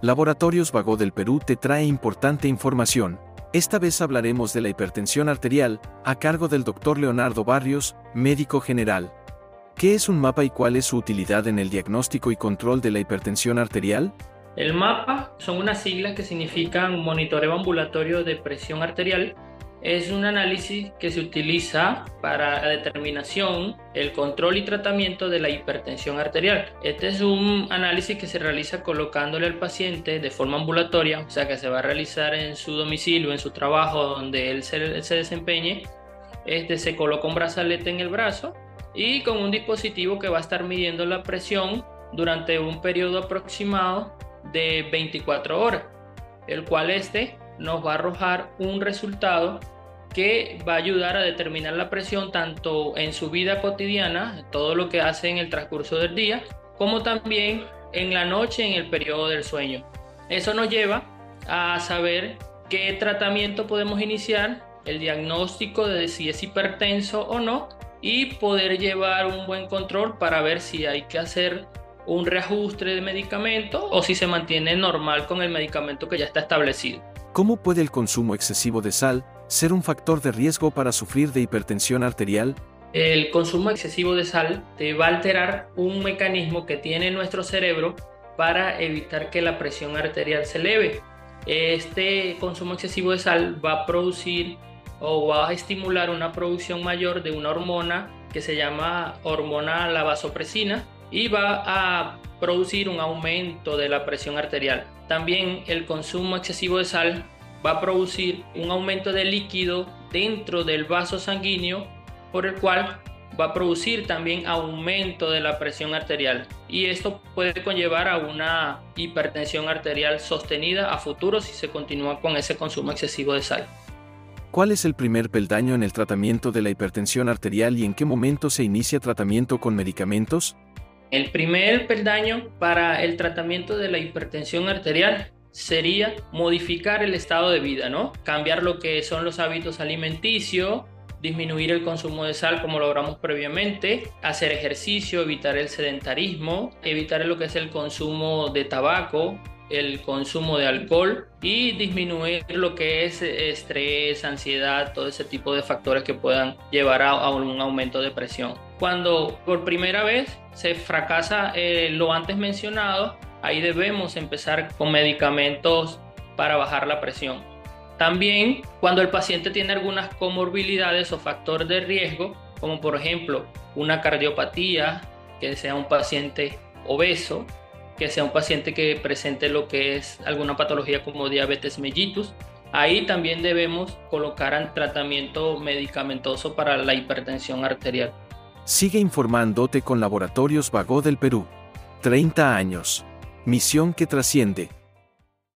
Laboratorios Vago del Perú te trae importante información. Esta vez hablaremos de la hipertensión arterial, a cargo del Dr. Leonardo Barrios, médico general. ¿Qué es un mapa y cuál es su utilidad en el diagnóstico y control de la hipertensión arterial? El mapa son unas siglas que significan monitoreo ambulatorio de presión arterial es un análisis que se utiliza para la determinación, el control y tratamiento de la hipertensión arterial. Este es un análisis que se realiza colocándole al paciente de forma ambulatoria, o sea que se va a realizar en su domicilio, en su trabajo donde él se, desempeñe. Este se coloca un brazalete en el brazo y con un dispositivo que va a estar midiendo la presión durante un periodo aproximado de 24 horas, el cual este nos va a arrojar un resultado que va a ayudar a determinar la presión tanto en su vida cotidiana, todo lo que hace en el transcurso del día, como también en la noche en el periodo del sueño. Eso nos lleva a saber qué tratamiento podemos iniciar, el diagnóstico de si es hipertenso o no y poder llevar un buen control para ver si hay que hacer un reajuste de medicamento o si se mantiene normal con el medicamento que ya está establecido. ¿Cómo puede el consumo excesivo de sal ser un factor de riesgo para sufrir de hipertensión arterial? El consumo excesivo de sal te va a alterar un mecanismo que tiene nuestro cerebro para evitar que la presión arterial se eleve. Este consumo excesivo de sal va a producir o va a estimular una producción mayor de una hormona que se llama hormona la vasopresina y va a producir un aumento de la presión arterial. También el consumo excesivo de sal va a producir un aumento de líquido dentro del vaso sanguíneo por el cual va a producir también aumento de la presión arterial y esto puede conllevar a una hipertensión arterial sostenida a futuro si se continúa con ese consumo excesivo de sal. ¿Cuál es el primer peldaño en el tratamiento de la hipertensión arterial y en qué momento se inicia tratamiento con medicamentos? El primer peldaño para el tratamiento de la hipertensión arterial sería modificar el estado de vida, ¿no? Cambiar lo que son los hábitos alimenticios, disminuir el consumo de sal como logramos previamente, hacer ejercicio, evitar el sedentarismo, evitar lo que es el consumo de tabaco, el consumo de alcohol y disminuir lo que es estrés, ansiedad, todo ese tipo de factores que puedan llevar a, un aumento de presión. Cuando por primera vez se fracasa eh, lo antes mencionado, ahí debemos empezar con medicamentos para bajar la presión. También cuando el paciente tiene algunas comorbilidades o factores de riesgo, como por ejemplo una cardiopatía, que sea un paciente obeso, que sea un paciente que presente lo que es alguna patología como diabetes mellitus. Ahí también debemos colocar tratamiento medicamentoso para la hipertensión arterial. Sigue informándote con Laboratorios Vago del Perú. 30 años. Misión que trasciende.